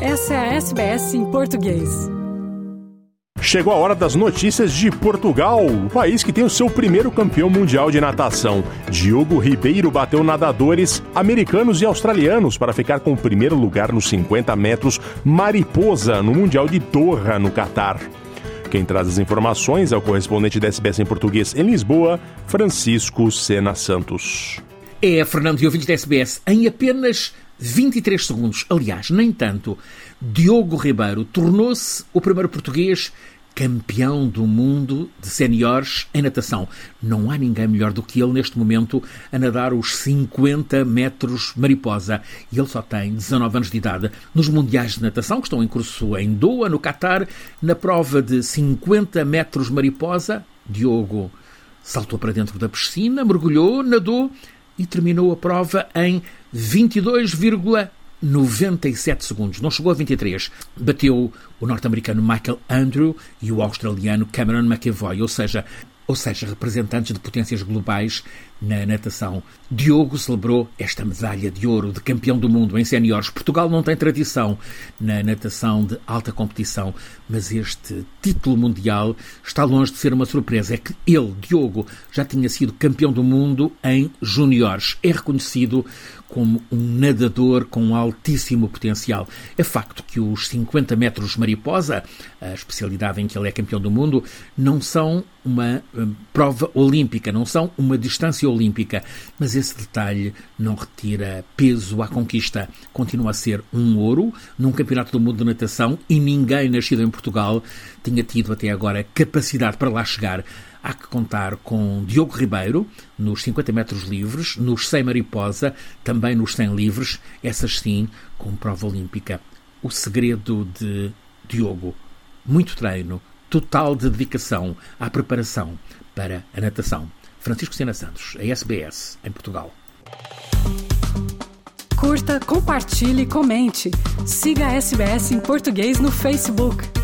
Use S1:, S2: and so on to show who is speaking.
S1: Essa é a SBS em português.
S2: Chegou a hora das notícias de Portugal, o país que tem o seu primeiro campeão mundial de natação. Diogo Ribeiro bateu nadadores americanos e australianos para ficar com o primeiro lugar nos 50 metros mariposa no Mundial de Doha, no Catar. Quem traz as informações é o correspondente da SBS em português em Lisboa, Francisco Sena Santos.
S3: É, Fernando e ouvintes da SBS, em apenas 23 segundos, aliás, nem tanto, Diogo Ribeiro tornou-se o primeiro português campeão do mundo de séniores em natação. Não há ninguém melhor do que ele neste momento a nadar os 50 metros mariposa. E ele só tem 19 anos de idade. Nos Mundiais de Natação, que estão em curso em Doha, no Catar, na prova de 50 metros mariposa, Diogo saltou para dentro da piscina, mergulhou, nadou e terminou a prova em 22,97 segundos. Não chegou a 23. Bateu o norte-americano Michael Andrew e o australiano Cameron McEvoy, ou seja, ou seja, representantes de potências globais na natação. Diogo celebrou esta medalha de ouro de campeão do mundo em séniores. Portugal não tem tradição na natação de alta competição, mas este título mundial está longe de ser uma surpresa. É que ele, Diogo, já tinha sido campeão do mundo em juniores. É reconhecido como um nadador com altíssimo potencial. É facto que os 50 metros mariposa, a especialidade em que ele é campeão do mundo, não são uma um, prova olímpica, não são uma distância olímpica, mas esse detalhe não retira peso à conquista. Continua a ser um ouro num campeonato do mundo de natação e ninguém nascido em Portugal tinha tido até agora capacidade para lá chegar. Há que contar com Diogo Ribeiro nos 50 metros livres, nos 100 mariposa, também nos 100 livres, essas sim com prova olímpica. O segredo de Diogo, muito treino, total de dedicação à preparação para a natação. Francisco Sena Santos, a SBS, em Portugal.
S1: Curta, compartilhe, comente. Siga a SBS em português no Facebook.